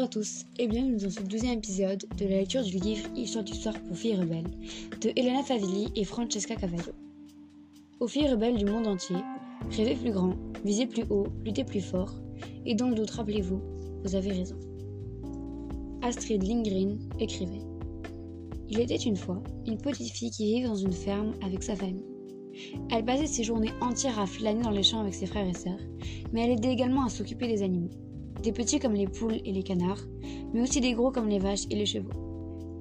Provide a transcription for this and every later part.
à tous et bienvenue dans ce douzième épisode de la lecture du livre Histoire d'histoire pour filles rebelles de Elena Favilli et Francesca Cavallo. Aux filles rebelles du monde entier, rêvez plus grand, visez plus haut, luttez plus fort, et dans le doute, rappelez-vous, vous avez raison. Astrid Lindgren écrivait Il était une fois une petite fille qui vivait dans une ferme avec sa famille. Elle passait ses journées entières à flâner dans les champs avec ses frères et sœurs, mais elle aidait également à s'occuper des animaux des petits comme les poules et les canards, mais aussi des gros comme les vaches et les chevaux.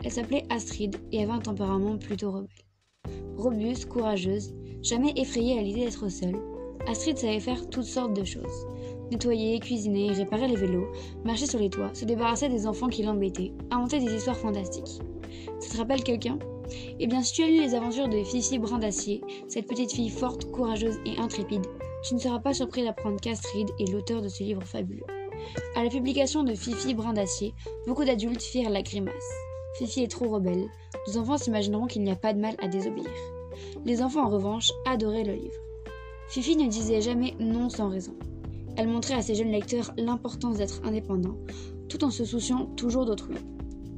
Elle s'appelait Astrid et avait un tempérament plutôt rebelle. Robuste, courageuse, jamais effrayée à l'idée d'être seule, Astrid savait faire toutes sortes de choses. Nettoyer, cuisiner, réparer les vélos, marcher sur les toits, se débarrasser des enfants qui l'embêtaient, inventer des histoires fantastiques. Ça te rappelle quelqu'un? Eh bien, si tu as lu les aventures de Fifi Brin d'Acier, cette petite fille forte, courageuse et intrépide, tu ne seras pas surpris d'apprendre qu'Astrid est l'auteur de ce livre fabuleux. À la publication de Fifi Brin d'Acier, beaucoup d'adultes firent la grimace. Fifi est trop rebelle. Les enfants s'imagineront qu'il n'y a pas de mal à désobéir. Les enfants, en revanche, adoraient le livre. Fifi ne disait jamais non sans raison. Elle montrait à ses jeunes lecteurs l'importance d'être indépendant, tout en se souciant toujours d'autrui.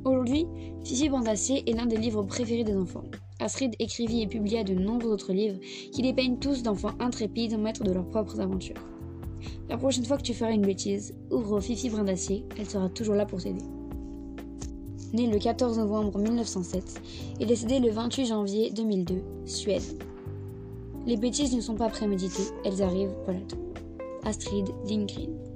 Aujourd'hui, Fifi d'Acier est l'un des livres préférés des enfants. Astrid écrivit et publia de nombreux autres livres qui dépeignent tous d'enfants intrépides, maîtres de leurs propres aventures. La prochaine fois que tu feras une bêtise, ouvre Fifi Brin d'Acier, elle sera toujours là pour t'aider. Né le 14 novembre 1907 et décédé le 28 janvier 2002, Suède. Les bêtises ne sont pas préméditées, elles arrivent, voilà tout. Astrid Lindgren.